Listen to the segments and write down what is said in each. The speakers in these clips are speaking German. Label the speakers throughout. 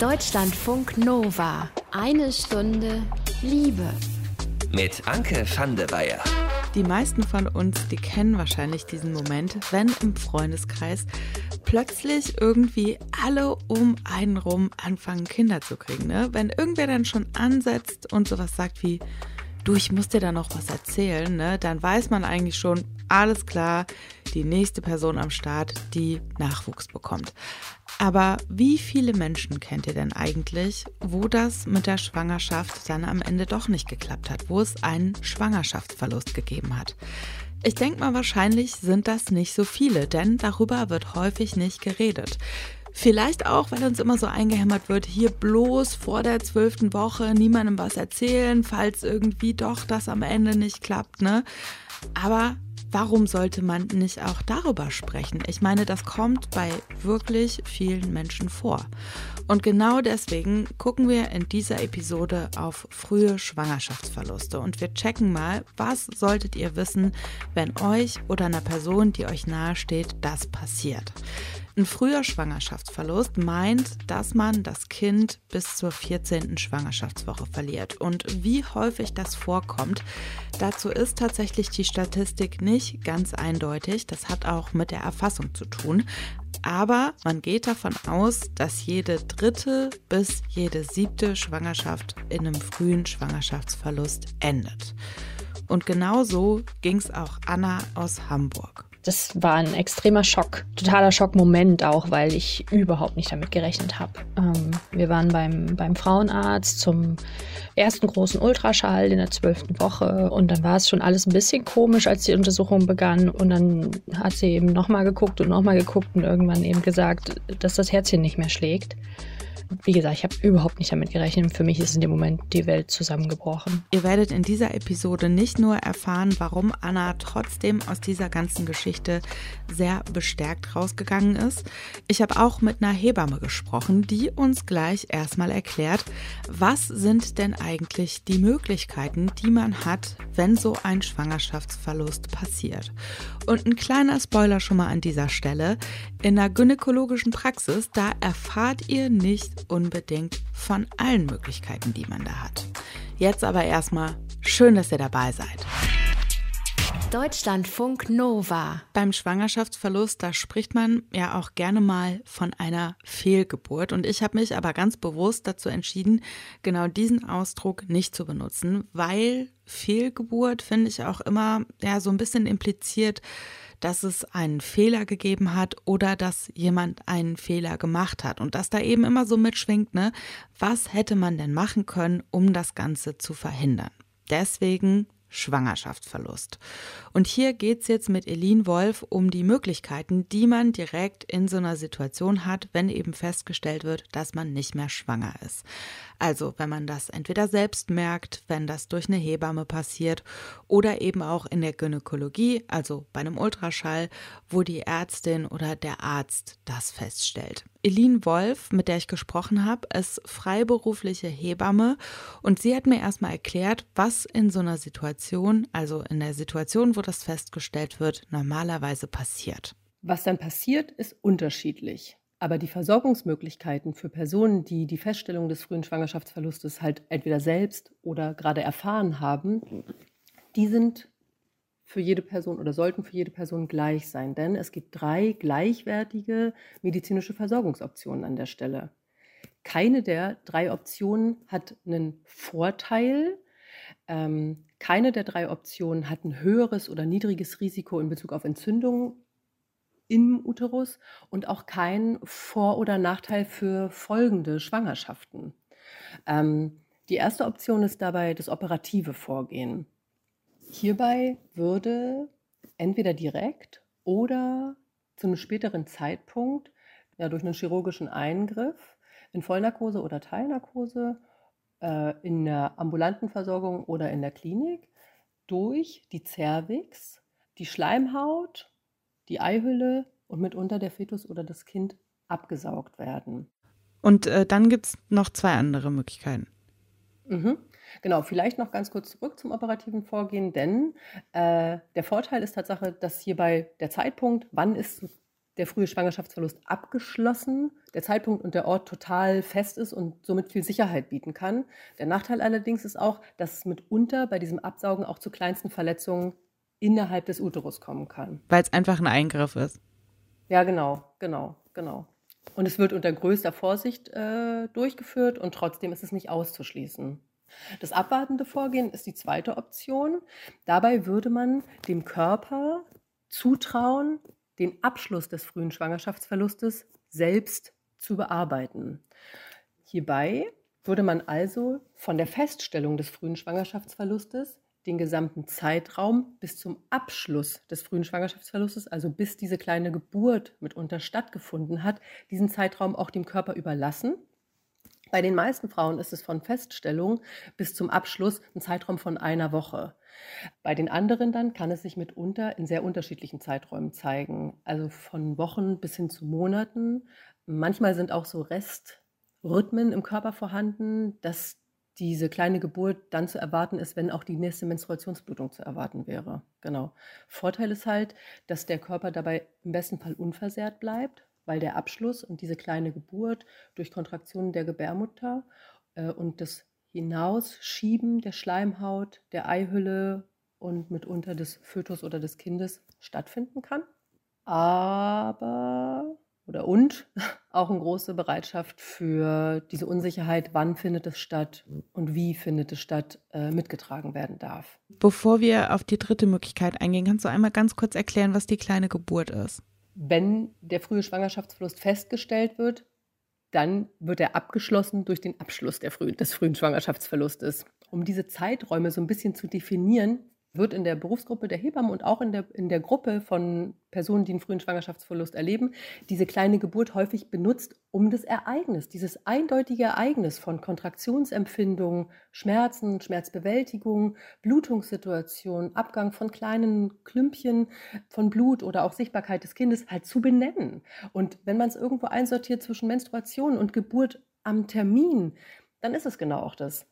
Speaker 1: Deutschlandfunk Nova. Eine Stunde Liebe.
Speaker 2: Mit Anke van der Weyer.
Speaker 3: Die meisten von uns, die kennen wahrscheinlich diesen Moment, wenn im Freundeskreis plötzlich irgendwie alle um einen rum anfangen, Kinder zu kriegen. Ne? Wenn irgendwer dann schon ansetzt und sowas sagt wie, du, ich muss dir da noch was erzählen, ne? dann weiß man eigentlich schon, alles klar, die nächste Person am Start, die Nachwuchs bekommt. Aber wie viele Menschen kennt ihr denn eigentlich, wo das mit der Schwangerschaft dann am Ende doch nicht geklappt hat, wo es einen Schwangerschaftsverlust gegeben hat? Ich denke mal, wahrscheinlich sind das nicht so viele, denn darüber wird häufig nicht geredet. Vielleicht auch, weil uns immer so eingehämmert wird, hier bloß vor der zwölften Woche niemandem was erzählen, falls irgendwie doch das am Ende nicht klappt, ne? Aber warum sollte man nicht auch darüber sprechen? Ich meine, das kommt bei wirklich vielen Menschen vor. Und genau deswegen gucken wir in dieser Episode auf frühe Schwangerschaftsverluste und wir checken mal, was solltet ihr wissen, wenn euch oder einer Person, die euch nahesteht, das passiert. Ein früher Schwangerschaftsverlust meint, dass man das Kind bis zur 14. Schwangerschaftswoche verliert. Und wie häufig das vorkommt, dazu ist tatsächlich die Statistik nicht ganz eindeutig. Das hat auch mit der Erfassung zu tun. Aber man geht davon aus, dass jede dritte bis jede siebte Schwangerschaft in einem frühen Schwangerschaftsverlust endet. Und genau so ging es auch Anna aus Hamburg
Speaker 4: das war ein extremer Schock, totaler Schockmoment auch, weil ich überhaupt nicht damit gerechnet habe. Ähm, wir waren beim, beim Frauenarzt zum ersten großen Ultraschall in der zwölften Woche und dann war es schon alles ein bisschen komisch, als die Untersuchung begann und dann hat sie eben nochmal geguckt und nochmal geguckt und irgendwann eben gesagt, dass das Herzchen nicht mehr schlägt wie gesagt, ich habe überhaupt nicht damit gerechnet. Für mich ist in dem Moment die Welt zusammengebrochen.
Speaker 3: Ihr werdet in dieser Episode nicht nur erfahren, warum Anna trotzdem aus dieser ganzen Geschichte sehr bestärkt rausgegangen ist. Ich habe auch mit einer Hebamme gesprochen, die uns gleich erstmal erklärt, was sind denn eigentlich die Möglichkeiten, die man hat, wenn so ein Schwangerschaftsverlust passiert. Und ein kleiner Spoiler schon mal an dieser Stelle. In der gynäkologischen Praxis, da erfahrt ihr nicht unbedingt von allen Möglichkeiten, die man da hat. Jetzt aber erstmal schön, dass ihr dabei seid.
Speaker 1: Deutschlandfunk Nova.
Speaker 3: Beim Schwangerschaftsverlust, da spricht man ja auch gerne mal von einer Fehlgeburt. Und ich habe mich aber ganz bewusst dazu entschieden, genau diesen Ausdruck nicht zu benutzen, weil Fehlgeburt finde ich auch immer ja so ein bisschen impliziert, dass es einen Fehler gegeben hat oder dass jemand einen Fehler gemacht hat und dass da eben immer so mitschwingt, ne, was hätte man denn machen können, um das Ganze zu verhindern. Deswegen Schwangerschaftsverlust. Und hier geht es jetzt mit Elin Wolf um die Möglichkeiten, die man direkt in so einer Situation hat, wenn eben festgestellt wird, dass man nicht mehr schwanger ist. Also wenn man das entweder selbst merkt, wenn das durch eine Hebamme passiert oder eben auch in der Gynäkologie, also bei einem Ultraschall, wo die Ärztin oder der Arzt das feststellt. Elin Wolf, mit der ich gesprochen habe, ist freiberufliche Hebamme und sie hat mir erstmal erklärt, was in so einer Situation, also in der Situation, wo das festgestellt wird, normalerweise passiert.
Speaker 5: Was dann passiert, ist unterschiedlich. Aber die Versorgungsmöglichkeiten für Personen, die die Feststellung des frühen Schwangerschaftsverlustes halt entweder selbst oder gerade erfahren haben, die sind für jede Person oder sollten für jede Person gleich sein. Denn es gibt drei gleichwertige medizinische Versorgungsoptionen an der Stelle. Keine der drei Optionen hat einen Vorteil. Ähm, keine der drei Optionen hat ein höheres oder niedriges Risiko in Bezug auf Entzündungen im Uterus und auch kein Vor- oder Nachteil für folgende Schwangerschaften. Ähm, die erste Option ist dabei das operative Vorgehen. Hierbei würde entweder direkt oder zu einem späteren Zeitpunkt ja, durch einen chirurgischen Eingriff in Vollnarkose oder Teilnarkose äh, in der ambulanten Versorgung oder in der Klinik durch die Cervix die Schleimhaut die Eihülle und mitunter der Fetus oder das Kind abgesaugt werden.
Speaker 3: Und äh, dann gibt es noch zwei andere Möglichkeiten.
Speaker 5: Mhm. Genau, vielleicht noch ganz kurz zurück zum operativen Vorgehen, denn äh, der Vorteil ist Tatsache, dass hierbei der Zeitpunkt, wann ist der frühe Schwangerschaftsverlust abgeschlossen, der Zeitpunkt und der Ort total fest ist und somit viel Sicherheit bieten kann. Der Nachteil allerdings ist auch, dass es mitunter bei diesem Absaugen auch zu kleinsten Verletzungen innerhalb des Uterus kommen kann.
Speaker 3: Weil es einfach ein Eingriff ist.
Speaker 5: Ja, genau, genau, genau. Und es wird unter größter Vorsicht äh, durchgeführt und trotzdem ist es nicht auszuschließen. Das abwartende Vorgehen ist die zweite Option. Dabei würde man dem Körper zutrauen, den Abschluss des frühen Schwangerschaftsverlustes selbst zu bearbeiten. Hierbei würde man also von der Feststellung des frühen Schwangerschaftsverlustes den gesamten Zeitraum bis zum Abschluss des frühen Schwangerschaftsverlustes, also bis diese kleine Geburt mitunter stattgefunden hat, diesen Zeitraum auch dem Körper überlassen. Bei den meisten Frauen ist es von Feststellung bis zum Abschluss ein Zeitraum von einer Woche. Bei den anderen dann kann es sich mitunter in sehr unterschiedlichen Zeiträumen zeigen, also von Wochen bis hin zu Monaten. Manchmal sind auch so Restrhythmen im Körper vorhanden, dass diese kleine Geburt dann zu erwarten ist, wenn auch die nächste Menstruationsblutung zu erwarten wäre. Genau. Vorteil ist halt, dass der Körper dabei im besten Fall unversehrt bleibt, weil der Abschluss und diese kleine Geburt durch Kontraktionen der Gebärmutter äh, und das Hinausschieben der Schleimhaut, der Eihülle und mitunter des Fötus oder des Kindes stattfinden kann. Aber oder und auch eine große Bereitschaft für diese Unsicherheit, wann findet es statt und wie findet es statt, äh, mitgetragen werden darf.
Speaker 3: Bevor wir auf die dritte Möglichkeit eingehen, kannst du einmal ganz kurz erklären, was die kleine Geburt ist?
Speaker 5: Wenn der frühe Schwangerschaftsverlust festgestellt wird, dann wird er abgeschlossen durch den Abschluss frühen, des frühen Schwangerschaftsverlustes. Um diese Zeiträume so ein bisschen zu definieren, wird in der Berufsgruppe der Hebammen und auch in der, in der Gruppe von Personen, die einen frühen Schwangerschaftsverlust erleben, diese kleine Geburt häufig benutzt, um das Ereignis, dieses eindeutige Ereignis von Kontraktionsempfindungen, Schmerzen, Schmerzbewältigung, Blutungssituation, Abgang von kleinen Klümpchen von Blut oder auch Sichtbarkeit des Kindes halt zu benennen. Und wenn man es irgendwo einsortiert zwischen Menstruation und Geburt am Termin, dann ist es genau auch das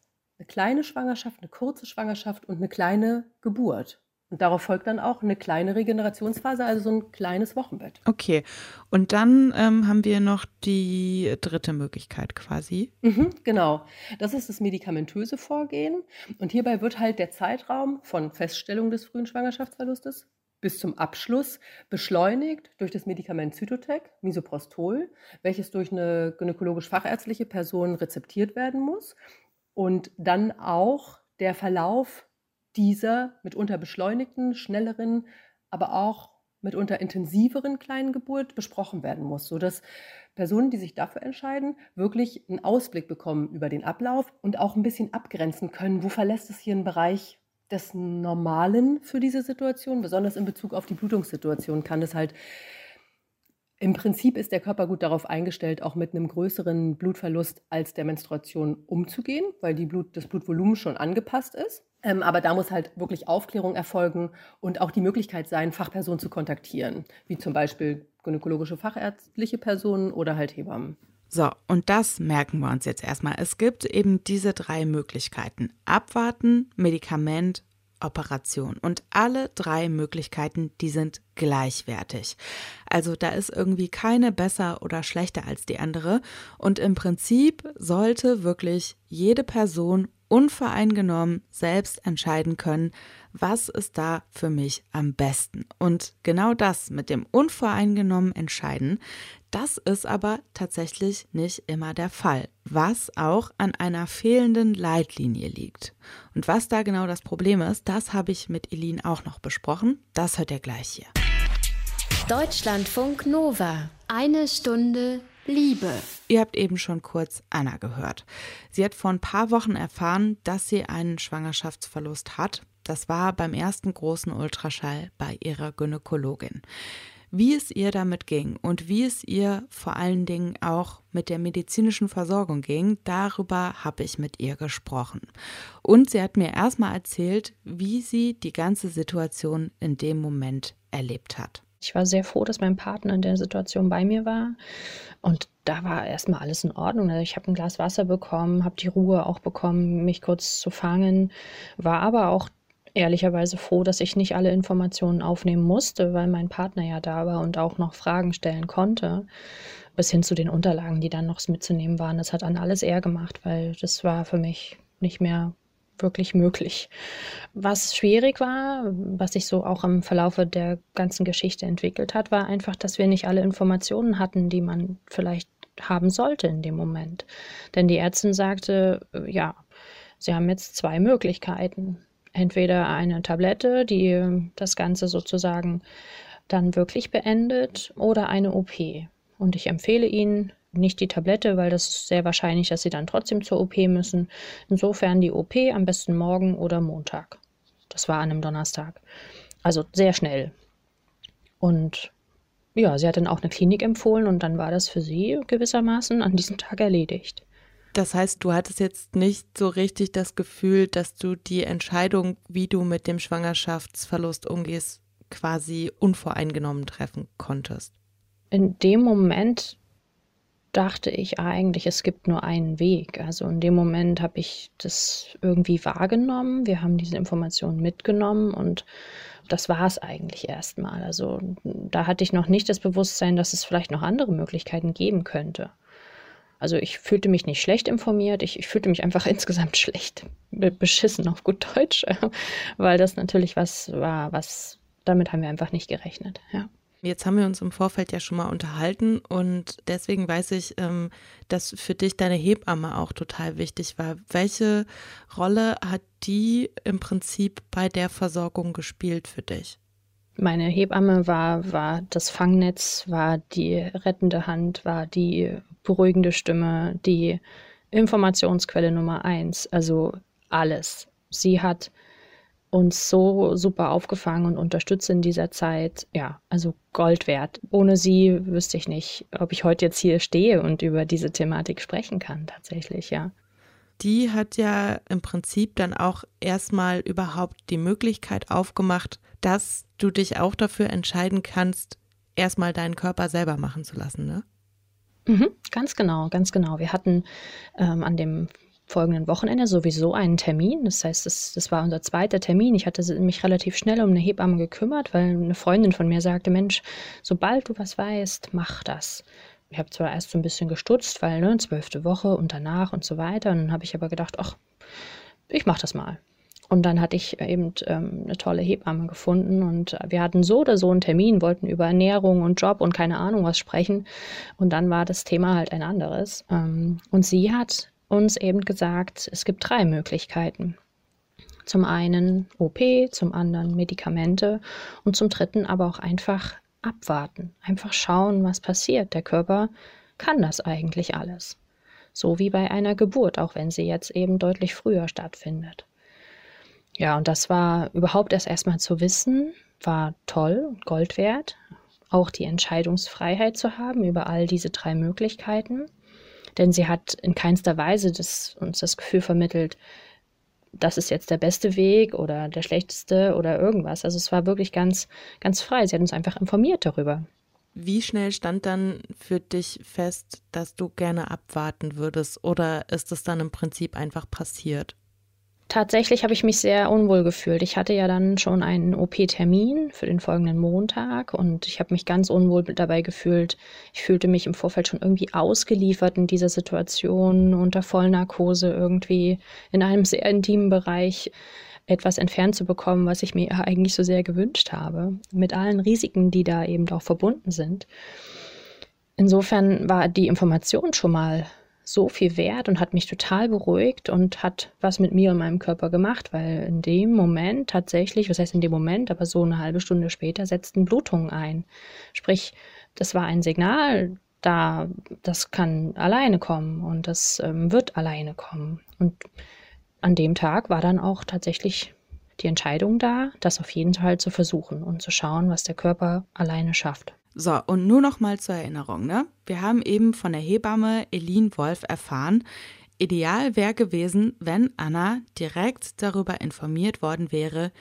Speaker 5: eine kleine Schwangerschaft, eine kurze Schwangerschaft und eine kleine Geburt. Und darauf folgt dann auch eine kleine Regenerationsphase, also so ein kleines Wochenbett.
Speaker 3: Okay. Und dann ähm, haben wir noch die dritte Möglichkeit quasi.
Speaker 5: Mhm, genau. Das ist das medikamentöse Vorgehen. Und hierbei wird halt der Zeitraum von Feststellung des frühen Schwangerschaftsverlustes bis zum Abschluss beschleunigt durch das Medikament Zytotec, Misoprostol, welches durch eine gynäkologisch-fachärztliche Person rezeptiert werden muss und dann auch der Verlauf dieser mitunter beschleunigten, schnelleren, aber auch mitunter intensiveren kleinen Geburt besprochen werden muss, sodass Personen, die sich dafür entscheiden, wirklich einen Ausblick bekommen über den Ablauf und auch ein bisschen abgrenzen können, wo verlässt es hier einen Bereich des Normalen für diese Situation, besonders in Bezug auf die Blutungssituation kann es halt im Prinzip ist der Körper gut darauf eingestellt, auch mit einem größeren Blutverlust als der Menstruation umzugehen, weil Blut, das Blutvolumen schon angepasst ist. Ähm, aber da muss halt wirklich Aufklärung erfolgen und auch die Möglichkeit sein, Fachpersonen zu kontaktieren, wie zum Beispiel gynäkologische fachärztliche Personen oder halt Hebammen.
Speaker 3: So, und das merken wir uns jetzt erstmal. Es gibt eben diese drei Möglichkeiten. Abwarten, Medikament Operation. Und alle drei Möglichkeiten, die sind gleichwertig. Also da ist irgendwie keine besser oder schlechter als die andere. Und im Prinzip sollte wirklich jede Person unvoreingenommen selbst entscheiden können, was ist da für mich am besten. Und genau das mit dem unvoreingenommen entscheiden, das ist aber tatsächlich nicht immer der Fall, was auch an einer fehlenden Leitlinie liegt. Und was da genau das Problem ist, das habe ich mit Elin auch noch besprochen. Das hört ihr gleich hier.
Speaker 1: Deutschlandfunk Nova. Eine Stunde Liebe.
Speaker 3: Ihr habt eben schon kurz Anna gehört. Sie hat vor ein paar Wochen erfahren, dass sie einen Schwangerschaftsverlust hat. Das war beim ersten großen Ultraschall bei ihrer Gynäkologin wie es ihr damit ging und wie es ihr vor allen Dingen auch mit der medizinischen Versorgung ging, darüber habe ich mit ihr gesprochen. Und sie hat mir erstmal erzählt, wie sie die ganze Situation in dem Moment erlebt hat.
Speaker 4: Ich war sehr froh, dass mein Partner in der Situation bei mir war. Und da war erstmal alles in Ordnung. Also ich habe ein Glas Wasser bekommen, habe die Ruhe auch bekommen, mich kurz zu fangen, war aber auch ehrlicherweise froh, dass ich nicht alle Informationen aufnehmen musste, weil mein Partner ja da war und auch noch Fragen stellen konnte. Bis hin zu den Unterlagen, die dann noch mitzunehmen waren. Das hat dann alles er gemacht, weil das war für mich nicht mehr wirklich möglich. Was schwierig war, was sich so auch im Verlaufe der ganzen Geschichte entwickelt hat, war einfach, dass wir nicht alle Informationen hatten, die man vielleicht haben sollte in dem Moment. Denn die Ärztin sagte, ja, Sie haben jetzt zwei Möglichkeiten. Entweder eine Tablette, die das Ganze sozusagen dann wirklich beendet, oder eine OP. Und ich empfehle Ihnen, nicht die Tablette, weil das ist sehr wahrscheinlich, dass sie dann trotzdem zur OP müssen. Insofern die OP am besten morgen oder Montag. Das war an einem Donnerstag. Also sehr schnell. Und ja, sie hat dann auch eine Klinik empfohlen und dann war das für sie gewissermaßen an diesem Tag erledigt.
Speaker 3: Das heißt, du hattest jetzt nicht so richtig das Gefühl, dass du die Entscheidung, wie du mit dem Schwangerschaftsverlust umgehst, quasi unvoreingenommen treffen konntest.
Speaker 4: In dem Moment dachte ich eigentlich, es gibt nur einen Weg. Also in dem Moment habe ich das irgendwie wahrgenommen. Wir haben diese Informationen mitgenommen und das war es eigentlich erstmal. Also da hatte ich noch nicht das Bewusstsein, dass es vielleicht noch andere Möglichkeiten geben könnte. Also ich fühlte mich nicht schlecht informiert, ich, ich fühlte mich einfach insgesamt schlecht, beschissen auf gut Deutsch, weil das natürlich was war, was damit haben wir einfach nicht gerechnet. Ja.
Speaker 3: Jetzt haben wir uns im Vorfeld ja schon mal unterhalten und deswegen weiß ich, ähm, dass für dich deine Hebamme auch total wichtig war. Welche Rolle hat die im Prinzip bei der Versorgung gespielt für dich?
Speaker 4: Meine Hebamme war, war das Fangnetz, war die rettende Hand, war die beruhigende Stimme, die Informationsquelle Nummer eins, also alles. Sie hat uns so super aufgefangen und unterstützt in dieser Zeit. Ja, also Gold wert. Ohne sie wüsste ich nicht, ob ich heute jetzt hier stehe und über diese Thematik sprechen kann, tatsächlich, ja.
Speaker 3: Die hat ja im Prinzip dann auch erstmal überhaupt die Möglichkeit aufgemacht, dass du dich auch dafür entscheiden kannst, erstmal deinen Körper selber machen zu lassen, ne?
Speaker 4: Mhm, ganz genau, ganz genau. Wir hatten ähm, an dem folgenden Wochenende sowieso einen Termin. Das heißt, das, das war unser zweiter Termin. Ich hatte mich relativ schnell um eine Hebamme gekümmert, weil eine Freundin von mir sagte, Mensch, sobald du was weißt, mach das. Ich habe zwar erst so ein bisschen gestutzt, weil ne, zwölfte Woche und danach und so weiter. Und dann habe ich aber gedacht, ach, ich mach das mal. Und dann hatte ich eben ähm, eine tolle Hebamme gefunden und wir hatten so oder so einen Termin, wollten über Ernährung und Job und keine Ahnung was sprechen. Und dann war das Thema halt ein anderes. Ähm, und sie hat uns eben gesagt, es gibt drei Möglichkeiten. Zum einen OP, zum anderen Medikamente und zum dritten aber auch einfach abwarten, einfach schauen, was passiert. Der Körper kann das eigentlich alles. So wie bei einer Geburt, auch wenn sie jetzt eben deutlich früher stattfindet. Ja, und das war überhaupt erst erstmal zu wissen, war toll und Gold wert. Auch die Entscheidungsfreiheit zu haben über all diese drei Möglichkeiten denn sie hat in keinster Weise das, uns das Gefühl vermittelt, das ist jetzt der beste Weg oder der schlechteste oder irgendwas. Also es war wirklich ganz, ganz frei. Sie hat uns einfach informiert darüber.
Speaker 3: Wie schnell stand dann für dich fest, dass du gerne abwarten würdest oder ist es dann im Prinzip einfach passiert?
Speaker 4: Tatsächlich habe ich mich sehr unwohl gefühlt. Ich hatte ja dann schon einen OP-Termin für den folgenden Montag und ich habe mich ganz unwohl dabei gefühlt. Ich fühlte mich im Vorfeld schon irgendwie ausgeliefert in dieser Situation, unter Vollnarkose irgendwie in einem sehr intimen Bereich etwas entfernt zu bekommen, was ich mir eigentlich so sehr gewünscht habe, mit allen Risiken, die da eben auch verbunden sind. Insofern war die Information schon mal so viel wert und hat mich total beruhigt und hat was mit mir und meinem Körper gemacht, weil in dem Moment tatsächlich, was heißt in dem Moment, aber so eine halbe Stunde später setzten Blutungen ein. Sprich, das war ein Signal, da, das kann alleine kommen und das ähm, wird alleine kommen. Und an dem Tag war dann auch tatsächlich die Entscheidung da, das auf jeden Fall zu versuchen und zu schauen, was der Körper alleine schafft.
Speaker 3: So, und nur noch mal zur Erinnerung, ne? Wir haben eben von der Hebamme Elin Wolf erfahren, ideal wäre gewesen, wenn Anna direkt darüber informiert worden wäre,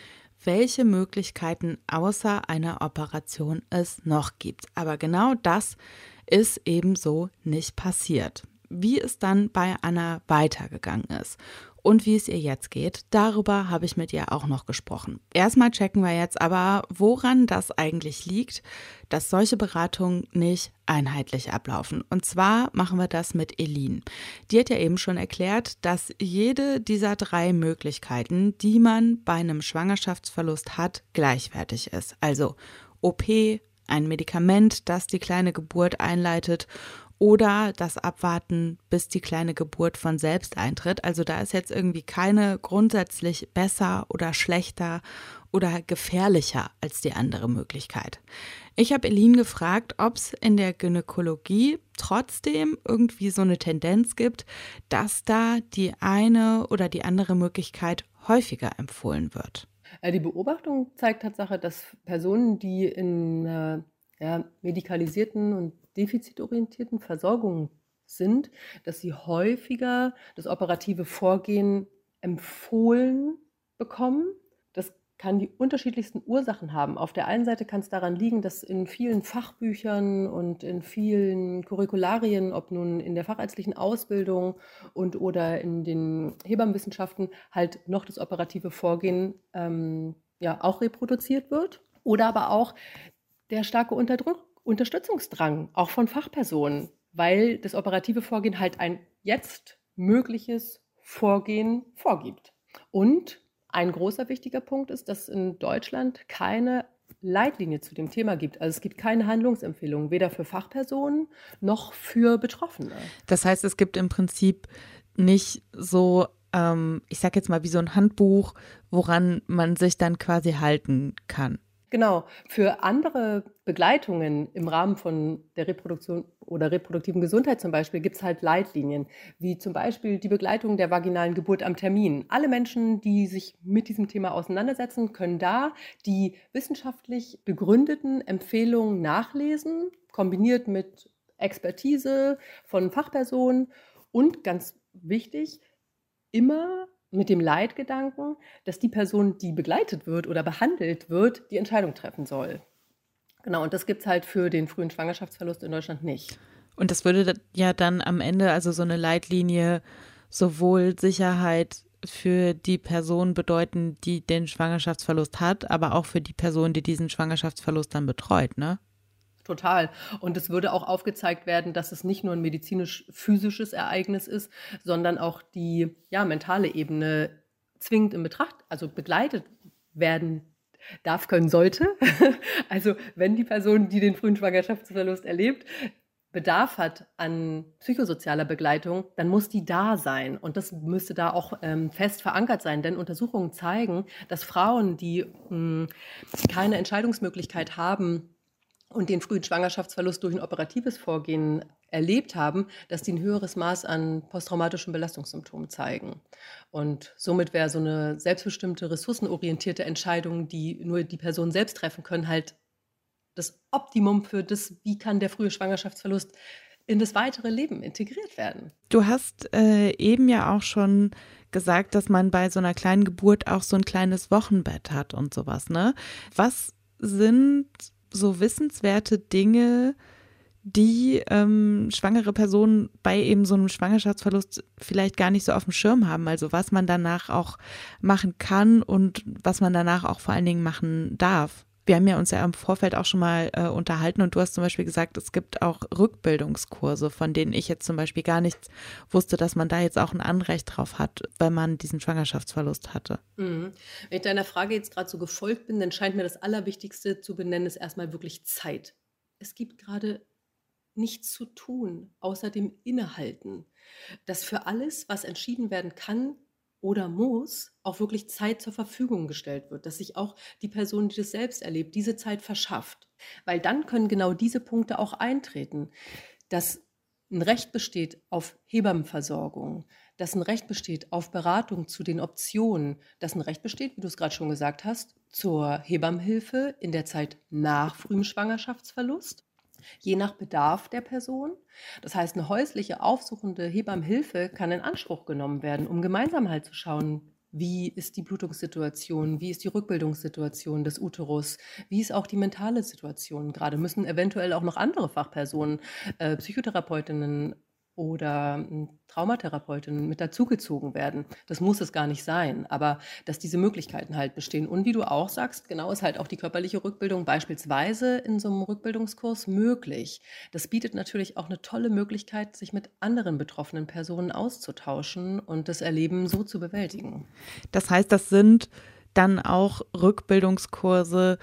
Speaker 3: welche Möglichkeiten außer einer Operation es noch gibt. Aber genau das ist ebenso nicht passiert. Wie es dann bei Anna weitergegangen ist und wie es ihr jetzt geht. Darüber habe ich mit ihr auch noch gesprochen. Erstmal checken wir jetzt aber, woran das eigentlich liegt, dass solche Beratungen nicht einheitlich ablaufen. Und zwar machen wir das mit Elin. Die hat ja eben schon erklärt, dass jede dieser drei Möglichkeiten, die man bei einem Schwangerschaftsverlust hat, gleichwertig ist. Also OP, ein Medikament, das die kleine Geburt einleitet oder das Abwarten, bis die kleine Geburt von selbst eintritt. Also da ist jetzt irgendwie keine grundsätzlich besser oder schlechter oder gefährlicher als die andere Möglichkeit. Ich habe Elin gefragt, ob es in der Gynäkologie trotzdem irgendwie so eine Tendenz gibt, dass da die eine oder die andere Möglichkeit häufiger empfohlen wird.
Speaker 5: Äh, die Beobachtung zeigt Tatsache, dass Personen, die in ja, medikalisierten und defizitorientierten Versorgung sind, dass sie häufiger das operative Vorgehen empfohlen bekommen. Das kann die unterschiedlichsten Ursachen haben. Auf der einen Seite kann es daran liegen, dass in vielen Fachbüchern und in vielen Curricularien, ob nun in der fachärztlichen Ausbildung und oder in den Hebammenwissenschaften, halt noch das operative Vorgehen ähm, ja auch reproduziert wird. Oder aber auch der starke Unterdruck Unterstützungsdrang, auch von Fachpersonen, weil das operative Vorgehen halt ein jetzt mögliches Vorgehen vorgibt. Und ein großer wichtiger Punkt ist, dass in Deutschland keine Leitlinie zu dem Thema gibt. Also es gibt keine Handlungsempfehlungen, weder für Fachpersonen noch für Betroffene.
Speaker 3: Das heißt, es gibt im Prinzip nicht so, ähm, ich sage jetzt mal wie so ein Handbuch, woran man sich dann quasi halten kann.
Speaker 5: Genau. Für andere Begleitungen im Rahmen von der Reproduktion oder reproduktiven Gesundheit zum Beispiel gibt es halt Leitlinien, wie zum Beispiel die Begleitung der vaginalen Geburt am Termin. Alle Menschen, die sich mit diesem Thema auseinandersetzen, können da die wissenschaftlich begründeten Empfehlungen nachlesen, kombiniert mit Expertise von Fachpersonen und ganz wichtig, immer mit dem Leitgedanken, dass die Person, die begleitet wird oder behandelt wird, die Entscheidung treffen soll. Genau, und das gibt es halt für den frühen Schwangerschaftsverlust in Deutschland nicht.
Speaker 3: Und das würde ja dann am Ende, also so eine Leitlinie, sowohl Sicherheit für die Person bedeuten, die den Schwangerschaftsverlust hat, aber auch für die Person, die diesen Schwangerschaftsverlust dann betreut, ne?
Speaker 5: Total. Und es würde auch aufgezeigt werden, dass es nicht nur ein medizinisch-physisches Ereignis ist, sondern auch die ja, mentale Ebene zwingend in Betracht, also begleitet werden darf, können, sollte. also wenn die Person, die den frühen Schwangerschaftsverlust erlebt, Bedarf hat an psychosozialer Begleitung, dann muss die da sein. Und das müsste da auch ähm, fest verankert sein. Denn Untersuchungen zeigen, dass Frauen, die mh, hm, keine Entscheidungsmöglichkeit haben, und den frühen Schwangerschaftsverlust durch ein operatives Vorgehen erlebt haben, dass die ein höheres Maß an posttraumatischen Belastungssymptomen zeigen. Und somit wäre so eine selbstbestimmte, ressourcenorientierte Entscheidung, die nur die Person selbst treffen können, halt das Optimum für das, wie kann der frühe Schwangerschaftsverlust in das weitere Leben integriert werden.
Speaker 3: Du hast äh, eben ja auch schon gesagt, dass man bei so einer kleinen Geburt auch so ein kleines Wochenbett hat und sowas, ne? Was sind so wissenswerte Dinge, die ähm, schwangere Personen bei eben so einem Schwangerschaftsverlust vielleicht gar nicht so auf dem Schirm haben. Also was man danach auch machen kann und was man danach auch vor allen Dingen machen darf. Wir haben ja uns ja im Vorfeld auch schon mal äh, unterhalten und du hast zum Beispiel gesagt, es gibt auch Rückbildungskurse, von denen ich jetzt zum Beispiel gar nichts wusste, dass man da jetzt auch ein Anrecht drauf hat, wenn man diesen Schwangerschaftsverlust hatte.
Speaker 5: Mhm. Wenn ich deiner Frage jetzt gerade so gefolgt bin, dann scheint mir das Allerwichtigste zu benennen, ist erstmal wirklich Zeit. Es gibt gerade nichts zu tun, außer dem Innehalten. Dass für alles, was entschieden werden kann, oder muss auch wirklich Zeit zur Verfügung gestellt wird, dass sich auch die Person, die das selbst erlebt, diese Zeit verschafft. Weil dann können genau diese Punkte auch eintreten, dass ein Recht besteht auf Hebammenversorgung, dass ein Recht besteht auf Beratung zu den Optionen, dass ein Recht besteht, wie du es gerade schon gesagt hast, zur Hebammenhilfe in der Zeit nach frühem Schwangerschaftsverlust je nach Bedarf der Person. Das heißt, eine häusliche aufsuchende Hebammenhilfe kann in Anspruch genommen werden, um gemeinsam halt zu schauen, wie ist die Blutungssituation, wie ist die Rückbildungssituation des Uterus, wie ist auch die mentale Situation. Gerade müssen eventuell auch noch andere Fachpersonen, äh, Psychotherapeutinnen oder hm, Traumatherapeutin mit dazugezogen werden. Das muss es gar nicht sein, aber dass diese Möglichkeiten halt bestehen. Und wie du auch sagst, genau ist halt auch die körperliche Rückbildung beispielsweise in so einem Rückbildungskurs möglich. Das bietet natürlich auch eine tolle Möglichkeit, sich mit anderen betroffenen Personen auszutauschen und das Erleben so zu bewältigen.
Speaker 3: Das heißt, das sind dann auch Rückbildungskurse,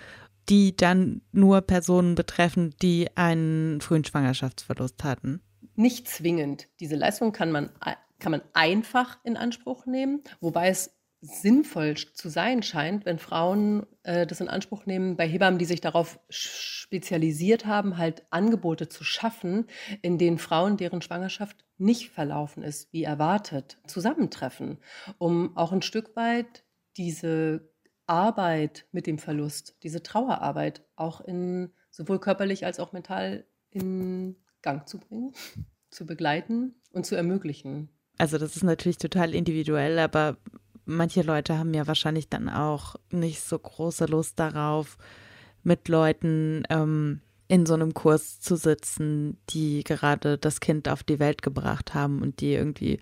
Speaker 3: die dann nur Personen betreffen, die einen frühen Schwangerschaftsverlust hatten?
Speaker 5: Nicht zwingend. Diese Leistung kann man, kann man einfach in Anspruch nehmen, wobei es sinnvoll zu sein scheint, wenn Frauen äh, das in Anspruch nehmen, bei Hebammen, die sich darauf spezialisiert haben, halt Angebote zu schaffen, in denen Frauen, deren Schwangerschaft nicht verlaufen ist, wie erwartet, zusammentreffen, um auch ein Stück weit diese Arbeit mit dem Verlust, diese Trauerarbeit auch in sowohl körperlich als auch mental in Gang zu bringen, zu begleiten und zu ermöglichen.
Speaker 3: Also das ist natürlich total individuell, aber manche Leute haben ja wahrscheinlich dann auch nicht so große Lust darauf, mit Leuten ähm, in so einem Kurs zu sitzen, die gerade das Kind auf die Welt gebracht haben und die irgendwie,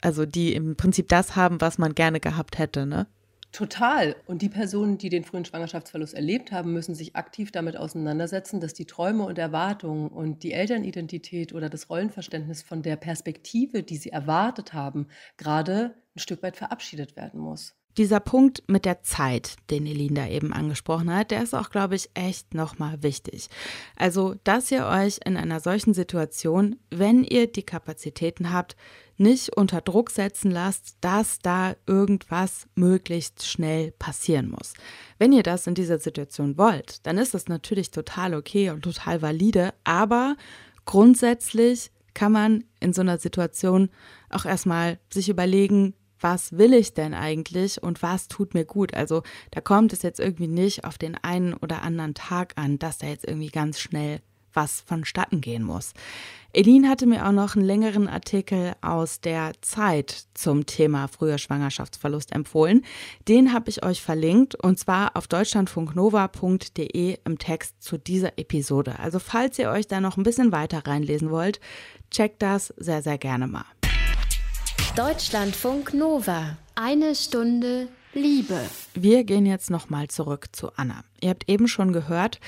Speaker 3: also die im Prinzip das haben, was man gerne gehabt hätte, ne?
Speaker 5: Total. Und die Personen, die den frühen Schwangerschaftsverlust erlebt haben, müssen sich aktiv damit auseinandersetzen, dass die Träume und Erwartungen und die Elternidentität oder das Rollenverständnis von der Perspektive, die sie erwartet haben, gerade ein Stück weit verabschiedet werden muss.
Speaker 3: Dieser Punkt mit der Zeit, den Elinda eben angesprochen hat, der ist auch, glaube ich, echt nochmal wichtig. Also, dass ihr euch in einer solchen Situation, wenn ihr die Kapazitäten habt, nicht unter Druck setzen lasst, dass da irgendwas möglichst schnell passieren muss. Wenn ihr das in dieser Situation wollt, dann ist das natürlich total okay und total valide, aber grundsätzlich kann man in so einer Situation auch erstmal sich überlegen, was will ich denn eigentlich und was tut mir gut? Also da kommt es jetzt irgendwie nicht auf den einen oder anderen Tag an, dass da jetzt irgendwie ganz schnell was vonstatten gehen muss. Elin hatte mir auch noch einen längeren Artikel aus der Zeit zum Thema früher Schwangerschaftsverlust empfohlen. Den habe ich euch verlinkt und zwar auf deutschlandfunknova.de im Text zu dieser Episode. Also falls ihr euch da noch ein bisschen weiter reinlesen wollt, checkt das sehr, sehr gerne mal.
Speaker 1: Deutschlandfunk Nova. Eine Stunde Liebe.
Speaker 3: Wir gehen jetzt nochmal zurück zu Anna. Ihr habt eben schon gehört,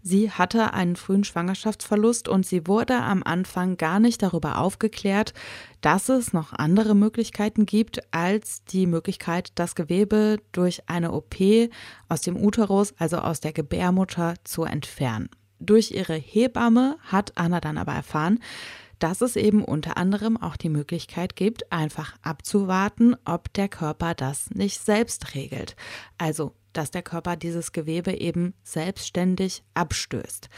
Speaker 3: Sie hatte einen frühen Schwangerschaftsverlust und sie wurde am Anfang gar nicht darüber aufgeklärt, dass es noch andere Möglichkeiten gibt als die Möglichkeit, das Gewebe durch eine OP aus dem Uterus, also aus der Gebärmutter, zu entfernen. Durch ihre Hebamme hat Anna dann aber erfahren, dass es eben unter anderem auch die Möglichkeit gibt, einfach abzuwarten, ob der Körper das nicht selbst regelt. Also dass der Körper dieses Gewebe eben selbstständig abstößt.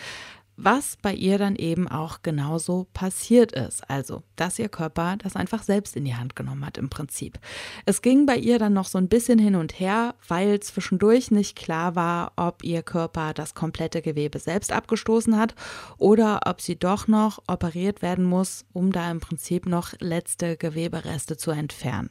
Speaker 3: Was bei ihr dann eben auch genauso passiert ist. Also, dass ihr Körper das einfach selbst in die Hand genommen hat im Prinzip. Es ging bei ihr dann noch so ein bisschen hin und her, weil zwischendurch nicht klar war, ob ihr Körper das komplette Gewebe selbst abgestoßen hat oder ob sie doch noch operiert werden muss, um da im Prinzip noch letzte Gewebereste zu entfernen.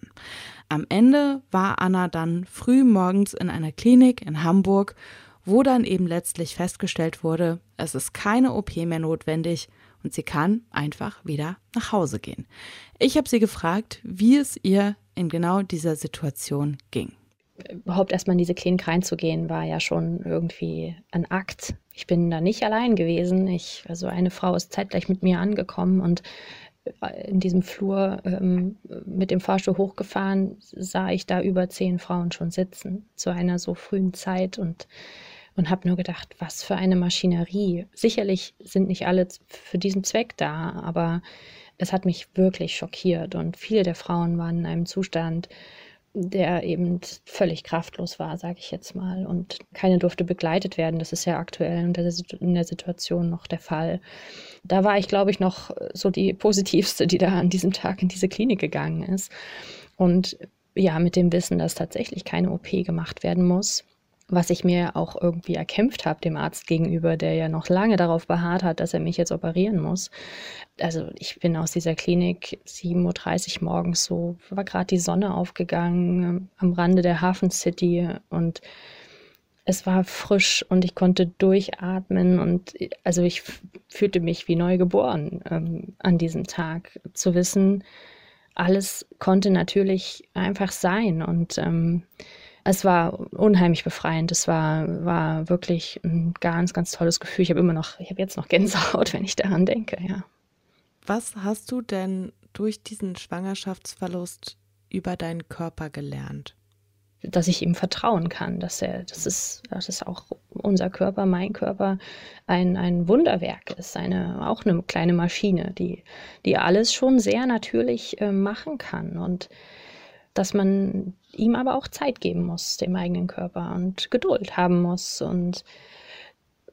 Speaker 3: Am Ende war Anna dann früh morgens in einer Klinik in Hamburg, wo dann eben letztlich festgestellt wurde, es ist keine OP mehr notwendig und sie kann einfach wieder nach Hause gehen. Ich habe sie gefragt, wie es ihr in genau dieser Situation ging.
Speaker 4: Überhaupt erstmal in diese Klinik reinzugehen, war ja schon irgendwie ein Akt. Ich bin da nicht allein gewesen. Ich, also eine Frau ist zeitgleich mit mir angekommen und in diesem Flur ähm, mit dem Fahrstuhl hochgefahren, sah ich da über zehn Frauen schon sitzen zu einer so frühen Zeit und, und habe nur gedacht, was für eine Maschinerie. Sicherlich sind nicht alle für diesen Zweck da, aber es hat mich wirklich schockiert und viele der Frauen waren in einem Zustand, der eben völlig kraftlos war, sage ich jetzt mal. Und keine durfte begleitet werden. Das ist ja aktuell in der Situation noch der Fall. Da war ich, glaube ich, noch so die positivste, die da an diesem Tag in diese Klinik gegangen ist. Und ja, mit dem Wissen, dass tatsächlich keine OP gemacht werden muss, was ich mir auch irgendwie erkämpft habe dem Arzt gegenüber, der ja noch lange darauf beharrt hat, dass er mich jetzt operieren muss. Also ich bin aus dieser Klinik 7.30 Uhr morgens so, war gerade die Sonne aufgegangen am Rande der Hafen City und es war frisch und ich konnte durchatmen und also ich fühlte mich wie neu geboren ähm, an diesem Tag. Zu wissen, alles konnte natürlich einfach sein und ähm, es war unheimlich befreiend. Es war, war wirklich ein ganz, ganz tolles Gefühl. Ich habe immer noch, ich habe jetzt noch Gänsehaut, wenn ich daran denke, ja.
Speaker 3: Was hast du denn durch diesen Schwangerschaftsverlust über deinen Körper gelernt?
Speaker 4: dass ich ihm vertrauen kann, dass er, das ist, das ist auch unser Körper, mein Körper, ein, ein Wunderwerk ist, eine, auch eine kleine Maschine, die, die alles schon sehr natürlich äh, machen kann und dass man ihm aber auch Zeit geben muss, dem eigenen Körper und Geduld haben muss und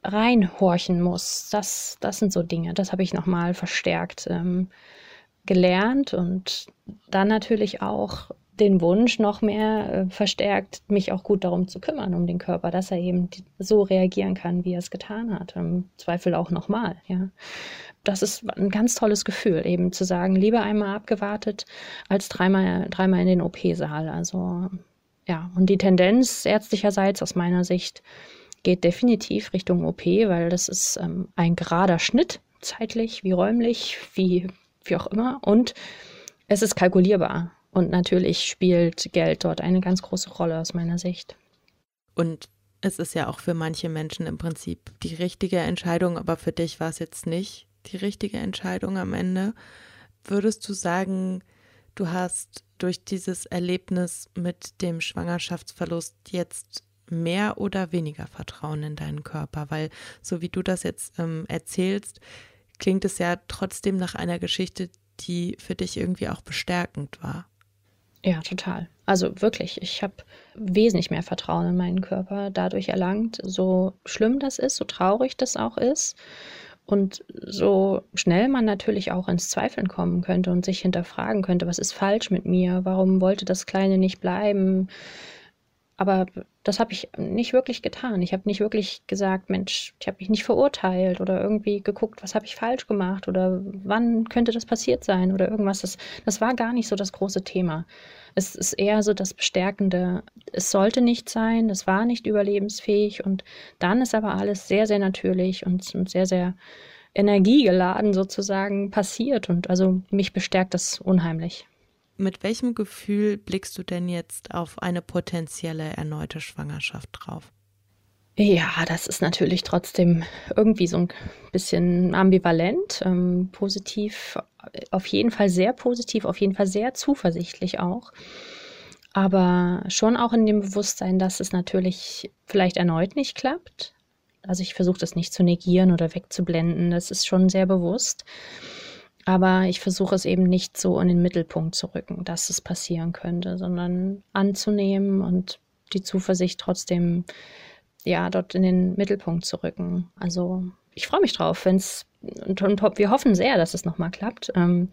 Speaker 4: reinhorchen muss. Das, das sind so Dinge, das habe ich nochmal verstärkt ähm, gelernt und dann natürlich auch den Wunsch noch mehr äh, verstärkt, mich auch gut darum zu kümmern, um den Körper, dass er eben so reagieren kann, wie er es getan hat. Im Zweifel auch nochmal, ja. Das ist ein ganz tolles Gefühl, eben zu sagen, lieber einmal abgewartet, als dreimal, dreimal in den OP-Saal. Also, ja. Und die Tendenz ärztlicherseits aus meiner Sicht geht definitiv Richtung OP, weil das ist ähm, ein gerader Schnitt, zeitlich wie räumlich, wie, wie auch immer. Und es ist kalkulierbar. Und natürlich spielt Geld dort eine ganz große Rolle aus meiner Sicht.
Speaker 3: Und es ist ja auch für manche Menschen im Prinzip die richtige Entscheidung, aber für dich war es jetzt nicht die richtige Entscheidung am Ende. Würdest du sagen, du hast durch dieses Erlebnis mit dem Schwangerschaftsverlust jetzt mehr oder weniger Vertrauen in deinen Körper? Weil so wie du das jetzt ähm, erzählst, klingt es ja trotzdem nach einer Geschichte, die für dich irgendwie auch bestärkend war.
Speaker 4: Ja, total. Also wirklich, ich habe wesentlich mehr Vertrauen in meinen Körper dadurch erlangt, so schlimm das ist, so traurig das auch ist. Und so schnell man natürlich auch ins Zweifeln kommen könnte und sich hinterfragen könnte, was ist falsch mit mir? Warum wollte das Kleine nicht bleiben? Aber das habe ich nicht wirklich getan. Ich habe nicht wirklich gesagt, Mensch, ich habe mich nicht verurteilt oder irgendwie geguckt, was habe ich falsch gemacht oder wann könnte das passiert sein oder irgendwas. Das, das war gar nicht so das große Thema. Es ist eher so das Bestärkende, es sollte nicht sein, das war nicht überlebensfähig und dann ist aber alles sehr, sehr natürlich und, und sehr, sehr energiegeladen sozusagen passiert und also mich bestärkt das unheimlich.
Speaker 3: Mit welchem Gefühl blickst du denn jetzt auf eine potenzielle erneute Schwangerschaft drauf?
Speaker 4: Ja, das ist natürlich trotzdem irgendwie so ein bisschen ambivalent. Ähm, positiv, auf jeden Fall sehr positiv, auf jeden Fall sehr zuversichtlich auch. Aber schon auch in dem Bewusstsein, dass es natürlich vielleicht erneut nicht klappt. Also ich versuche das nicht zu negieren oder wegzublenden. Das ist schon sehr bewusst. Aber ich versuche es eben nicht so in den Mittelpunkt zu rücken, dass es passieren könnte, sondern anzunehmen und die Zuversicht trotzdem, ja, dort in den Mittelpunkt zu rücken. Also ich freue mich drauf, wenn es, und, und, wir hoffen sehr, dass es nochmal klappt. Ähm,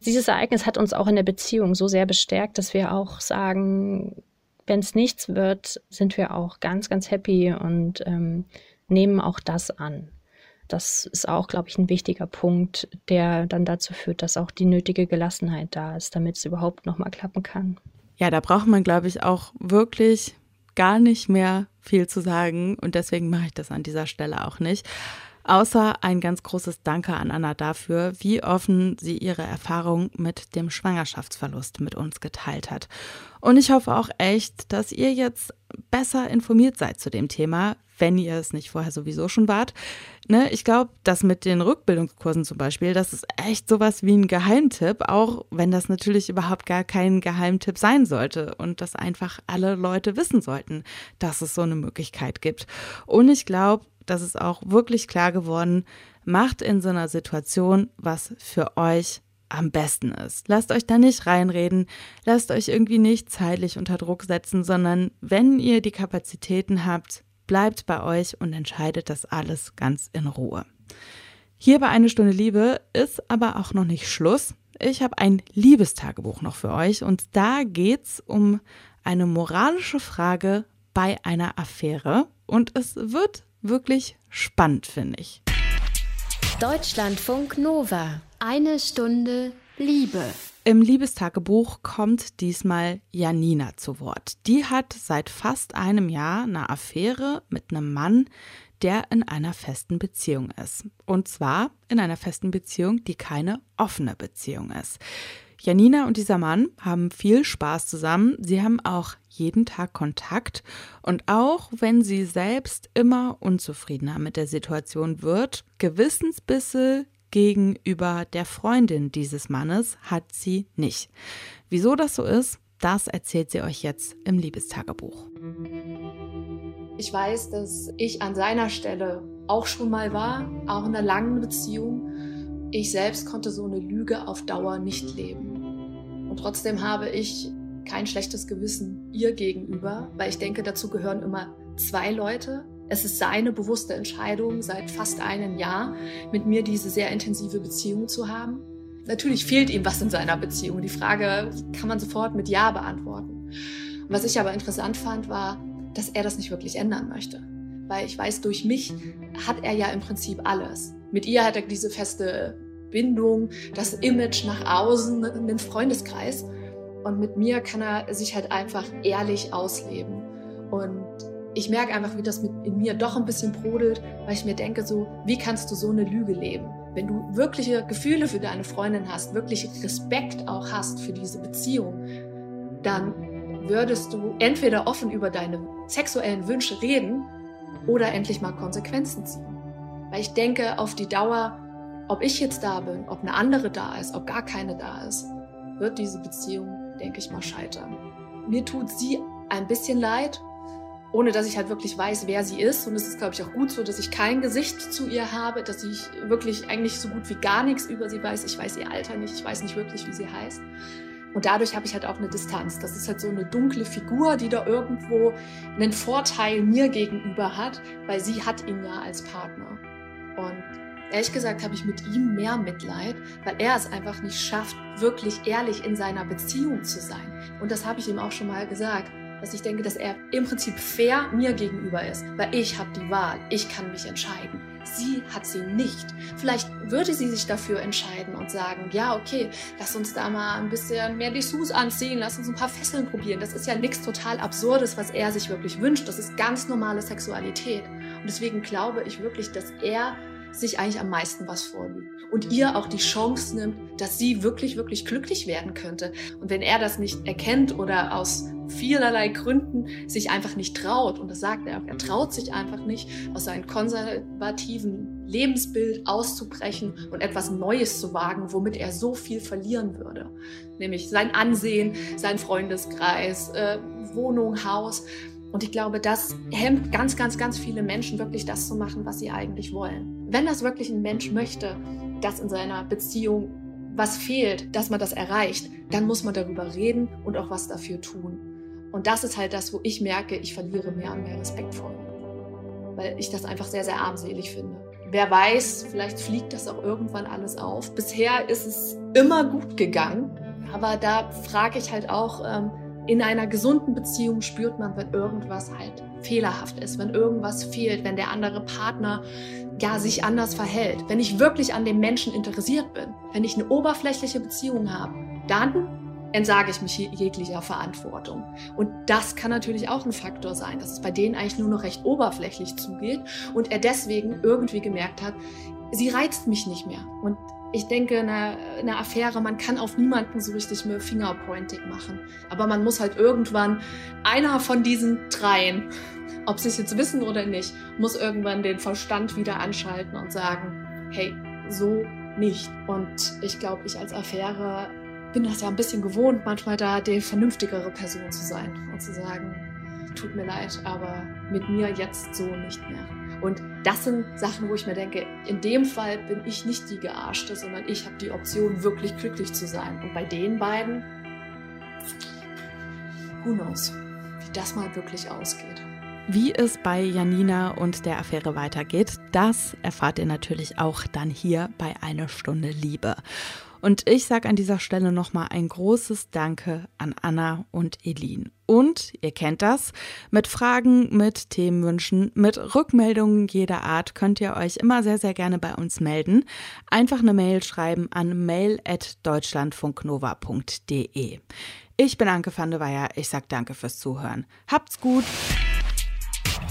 Speaker 4: dieses Ereignis hat uns auch in der Beziehung so sehr bestärkt, dass wir auch sagen, wenn es nichts wird, sind wir auch ganz, ganz happy und ähm, nehmen auch das an. Das ist auch, glaube ich, ein wichtiger Punkt, der dann dazu führt, dass auch die nötige Gelassenheit da ist, damit es überhaupt nochmal klappen kann.
Speaker 3: Ja, da braucht man, glaube ich, auch wirklich gar nicht mehr viel zu sagen und deswegen mache ich das an dieser Stelle auch nicht. Außer ein ganz großes Danke an Anna dafür, wie offen sie ihre Erfahrung mit dem Schwangerschaftsverlust mit uns geteilt hat. Und ich hoffe auch echt, dass ihr jetzt besser informiert seid zu dem Thema, wenn ihr es nicht vorher sowieso schon wart. Ne, ich glaube, das mit den Rückbildungskursen zum Beispiel, das ist echt sowas wie ein Geheimtipp, auch wenn das natürlich überhaupt gar kein Geheimtipp sein sollte und dass einfach alle Leute wissen sollten, dass es so eine Möglichkeit gibt. Und ich glaube, das ist auch wirklich klar geworden, macht in so einer Situation, was für euch am besten ist. Lasst euch da nicht reinreden, lasst euch irgendwie nicht zeitlich unter Druck setzen, sondern wenn ihr die Kapazitäten habt, bleibt bei euch und entscheidet das alles ganz in Ruhe. Hier bei Eine Stunde Liebe ist aber auch noch nicht Schluss. Ich habe ein Liebestagebuch noch für euch und da geht's um eine moralische Frage bei einer Affäre und es wird wirklich spannend, finde ich.
Speaker 1: Deutschlandfunk Nova. Eine Stunde Liebe.
Speaker 3: Im Liebestagebuch kommt diesmal Janina zu Wort. Die hat seit fast einem Jahr eine Affäre mit einem Mann, der in einer festen Beziehung ist. Und zwar in einer festen Beziehung, die keine offene Beziehung ist. Janina und dieser Mann haben viel Spaß zusammen. Sie haben auch jeden Tag Kontakt. Und auch wenn sie selbst immer unzufriedener mit der Situation wird, Gewissensbisse gegenüber der Freundin dieses Mannes hat sie nicht. Wieso das so ist, das erzählt sie euch jetzt im Liebestagebuch.
Speaker 6: Ich weiß, dass ich an seiner Stelle auch schon mal war, auch in einer langen Beziehung. Ich selbst konnte so eine Lüge auf Dauer nicht leben. Und trotzdem habe ich kein schlechtes Gewissen ihr gegenüber, weil ich denke, dazu gehören immer zwei Leute, es ist seine bewusste Entscheidung, seit fast einem Jahr mit mir diese sehr intensive Beziehung zu haben. Natürlich fehlt ihm was in seiner Beziehung. Die Frage kann man sofort mit Ja beantworten. Was ich aber interessant fand, war, dass er das nicht wirklich ändern möchte. Weil ich weiß, durch mich hat er ja im Prinzip alles. Mit ihr hat er diese feste Bindung, das Image nach außen, einen Freundeskreis. Und mit mir kann er sich halt einfach ehrlich ausleben. Und ich merke einfach, wie das mit in mir doch ein bisschen brodelt, weil ich mir denke so, wie kannst du so eine Lüge leben? Wenn du wirkliche Gefühle für deine Freundin hast, wirklich Respekt auch hast für diese Beziehung, dann würdest du entweder offen über deine sexuellen Wünsche reden oder endlich mal Konsequenzen ziehen. Weil ich denke, auf die Dauer, ob ich jetzt da bin, ob eine andere da ist, ob gar keine da ist, wird diese Beziehung, denke ich mal, scheitern. Mir tut sie ein bisschen leid, ohne dass ich halt wirklich weiß, wer sie ist. Und es ist, glaube ich, auch gut so, dass ich kein Gesicht zu ihr habe, dass ich wirklich eigentlich so gut wie gar nichts über sie weiß. Ich weiß ihr Alter nicht, ich weiß nicht wirklich, wie sie heißt. Und dadurch habe ich halt auch eine Distanz. Das ist halt so eine dunkle Figur, die da irgendwo einen Vorteil mir gegenüber hat, weil sie hat ihn ja als Partner. Und ehrlich gesagt habe ich mit ihm mehr Mitleid, weil er es einfach nicht schafft, wirklich ehrlich in seiner Beziehung zu sein. Und das habe ich ihm auch schon mal gesagt dass ich denke, dass er im Prinzip fair mir gegenüber ist, weil ich habe die Wahl, ich kann mich entscheiden. Sie hat sie nicht. Vielleicht würde sie sich dafür entscheiden und sagen, ja, okay, lass uns da mal ein bisschen mehr Dessous anziehen, lass uns ein paar Fesseln probieren. Das ist ja nichts total Absurdes, was er sich wirklich wünscht. Das ist ganz normale Sexualität. Und deswegen glaube ich wirklich, dass er sich eigentlich am meisten was vorlügt und ihr auch die Chance nimmt, dass sie wirklich, wirklich glücklich werden könnte. Und wenn er das nicht erkennt oder aus vielerlei Gründen sich einfach nicht traut, und das sagt er auch, er traut sich einfach nicht, aus seinem konservativen Lebensbild auszubrechen und etwas Neues zu wagen, womit er so viel verlieren würde. Nämlich sein Ansehen, sein Freundeskreis, äh, Wohnung, Haus. Und ich glaube, das hemmt ganz, ganz, ganz viele Menschen wirklich das zu machen, was sie eigentlich wollen. Wenn das wirklich ein Mensch möchte, dass in seiner Beziehung was fehlt, dass man das erreicht, dann muss man darüber reden und auch was dafür tun. Und das ist halt das, wo ich merke, ich verliere mehr und mehr Respekt vor. Weil ich das einfach sehr, sehr armselig finde. Wer weiß, vielleicht fliegt das auch irgendwann alles auf. Bisher ist es immer gut gegangen. Aber da frage ich halt auch, ähm, in einer gesunden Beziehung spürt man, wenn irgendwas halt fehlerhaft ist, wenn irgendwas fehlt, wenn der andere Partner ja sich anders verhält. Wenn ich wirklich an dem Menschen interessiert bin, wenn ich eine oberflächliche Beziehung habe, dann entsage ich mich jeglicher Verantwortung. Und das kann natürlich auch ein Faktor sein, dass es bei denen eigentlich nur noch recht oberflächlich zugeht und er deswegen irgendwie gemerkt hat, sie reizt mich nicht mehr. Und ich denke, eine, eine Affäre, man kann auf niemanden so richtig mehr Fingerpointing machen. Aber man muss halt irgendwann, einer von diesen dreien, ob sie es jetzt wissen oder nicht, muss irgendwann den Verstand wieder anschalten und sagen, hey, so nicht. Und ich glaube, ich als Affäre bin das ja ein bisschen gewohnt, manchmal da die vernünftigere Person zu sein und zu sagen, tut mir leid, aber mit mir jetzt so nicht mehr. Und das sind Sachen, wo ich mir denke, in dem Fall bin ich nicht die Gearschte, sondern ich habe die Option, wirklich glücklich zu sein. Und bei den beiden, who knows, wie das mal wirklich ausgeht.
Speaker 3: Wie es bei Janina und der Affäre weitergeht, das erfahrt ihr natürlich auch dann hier bei Eine Stunde Liebe. Und ich sage an dieser Stelle nochmal ein großes Danke an Anna und Elin. Und ihr kennt das, mit Fragen, mit Themenwünschen, mit Rückmeldungen jeder Art könnt ihr euch immer sehr, sehr gerne bei uns melden. Einfach eine Mail schreiben an mail.deutschlandfunknova.de. Ich bin Anke van der Weyer. Ich sage danke fürs Zuhören. Habt's gut.